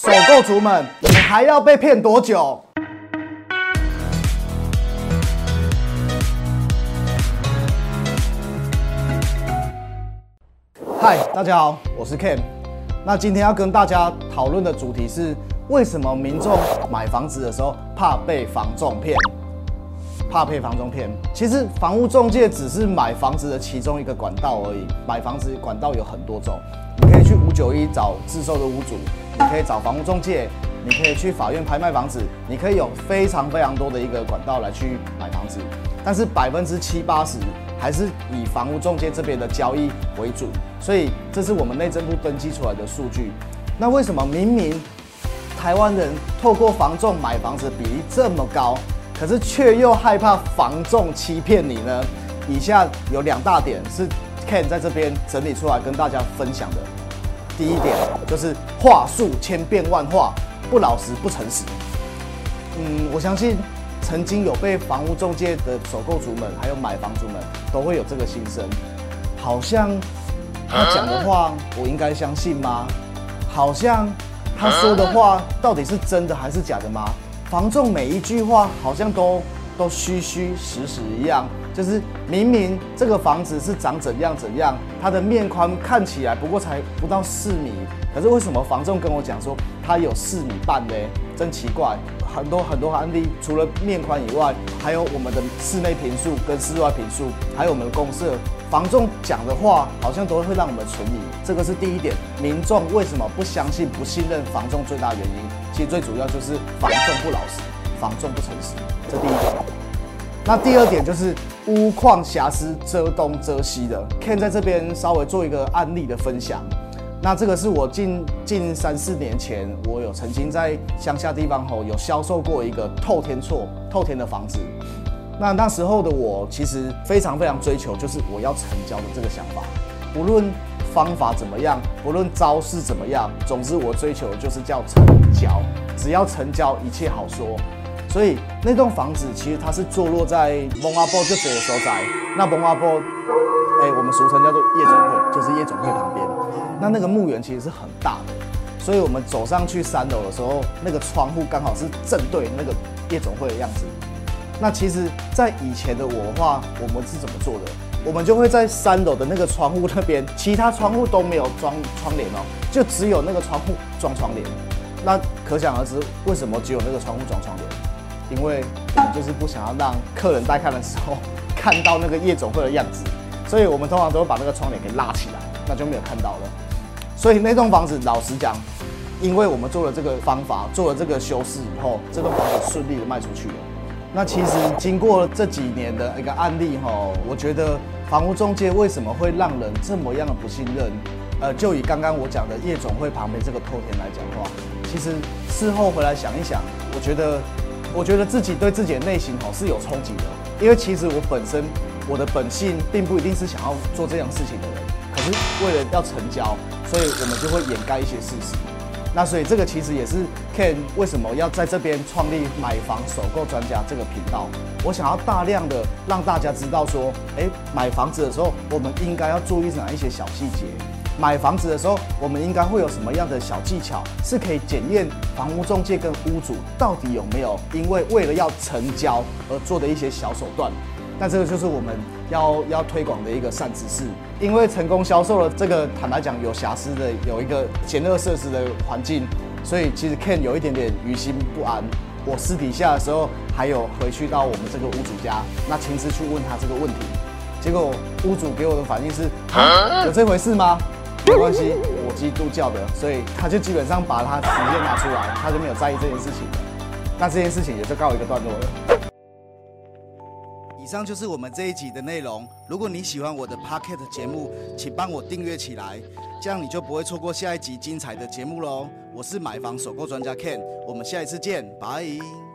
首购族们，你们还要被骗多久？嗨，大家好，我是 Ken。那今天要跟大家讨论的主题是，为什么民众买房子的时候怕被房仲骗？怕被房仲骗？其实房屋中介只是买房子的其中一个管道而已。买房子管道有很多种，你可以去五九一找自售的屋主，你可以找房屋中介，你可以去法院拍卖房子，你可以有非常非常多的一个管道来去买房子。但是百分之七八十还是以房屋中介这边的交易为主，所以这是我们内政部登记出来的数据。那为什么明明台湾人透过房仲买房子比例这么高，可是却又害怕房仲欺骗你呢？以下有两大点是 Ken 在这边整理出来跟大家分享的。第一点就是话术千变万化，不老实不诚实。嗯，我相信曾经有被房屋中介的首购族们，还有买房族们，都会有这个心声，好像他讲的话，我应该相信吗？好像他说的话到底是真的还是假的吗？房仲每一句话好像都都虚虚实实一样，就是明明这个房子是长怎样怎样，它的面宽看起来不过才不到四米，可是为什么房仲跟我讲说它有四米半呢？真奇怪，很多很多案例，除了面宽以外，还有我们的室内平数跟室外平数，还有我们的公设，房仲讲的话好像都会让我们存疑，这个是第一点。民众为什么不相信、不信任房仲最大原因？其实最主要就是房仲不老实，房重不诚实，这第一点。那第二点就是屋况瑕疵遮东遮西的，Ken 在这边稍微做一个案例的分享。那这个是我近近三四年前，我有曾经在乡下地方吼有销售过一个透天厝、透天的房子。那那时候的我其实非常非常追求，就是我要成交的这个想法，不论方法怎么样，不论招式怎么样，总之我追求就是叫成交，只要成交，一切好说。所以那栋房子其实它是坐落在蒙阿波就这个所在，那蒙阿波，哎，我们俗称叫做夜总会，就是夜总会旁边。那那个墓园其实是很大的，所以我们走上去三楼的时候，那个窗户刚好是正对那个夜总会的样子。那其实，在以前的我的话，我们是怎么做的？我们就会在三楼的那个窗户那边，其他窗户都没有装窗帘哦，就只有那个窗户装窗帘。那可想而知，为什么只有那个窗户装窗帘？因为我们就是不想要让客人在看的时候看到那个夜总会的样子，所以我们通常都会把那个窗帘给拉起来，那就没有看到了。所以那栋房子，老实讲，因为我们做了这个方法，做了这个修饰以后，这栋房子顺利的卖出去了。那其实经过这几年的一个案例哈，我觉得房屋中介为什么会让人这么样的不信任？呃，就以刚刚我讲的夜总会旁边这个透天来讲的话，其实事后回来想一想，我觉得，我觉得自己对自己的内心哈是有冲击的，因为其实我本身我的本性并不一定是想要做这样事情的人，可是为了要成交，所以我们就会掩盖一些事实。那所以这个其实也是 Ken 为什么要在这边创立买房首购专家这个频道。我想要大量的让大家知道说，诶，买房子的时候我们应该要注意哪一些小细节。买房子的时候，我们应该会有什么样的小技巧，是可以检验房屋中介跟屋主到底有没有因为为了要成交而做的一些小手段。那这个就是我们要 要推广的一个善知识，因为成功销售了这个坦白讲有瑕疵的有一个简陋设施的环境，所以其实 Ken 有一点点于心不安。我私底下的时候还有回去到我们这个屋主家，那亲自去问他这个问题，结果屋主给我的反应是：有这回事吗？没关系，我基督教的，所以他就基本上把他实验拿出来，他就没有在意这件事情。那这件事情也就告一个段落了。以上就是我们这一集的内容。如果你喜欢我的 Pocket 节目，请帮我订阅起来，这样你就不会错过下一集精彩的节目喽。我是买房首购专家 Ken，我们下一次见，拜。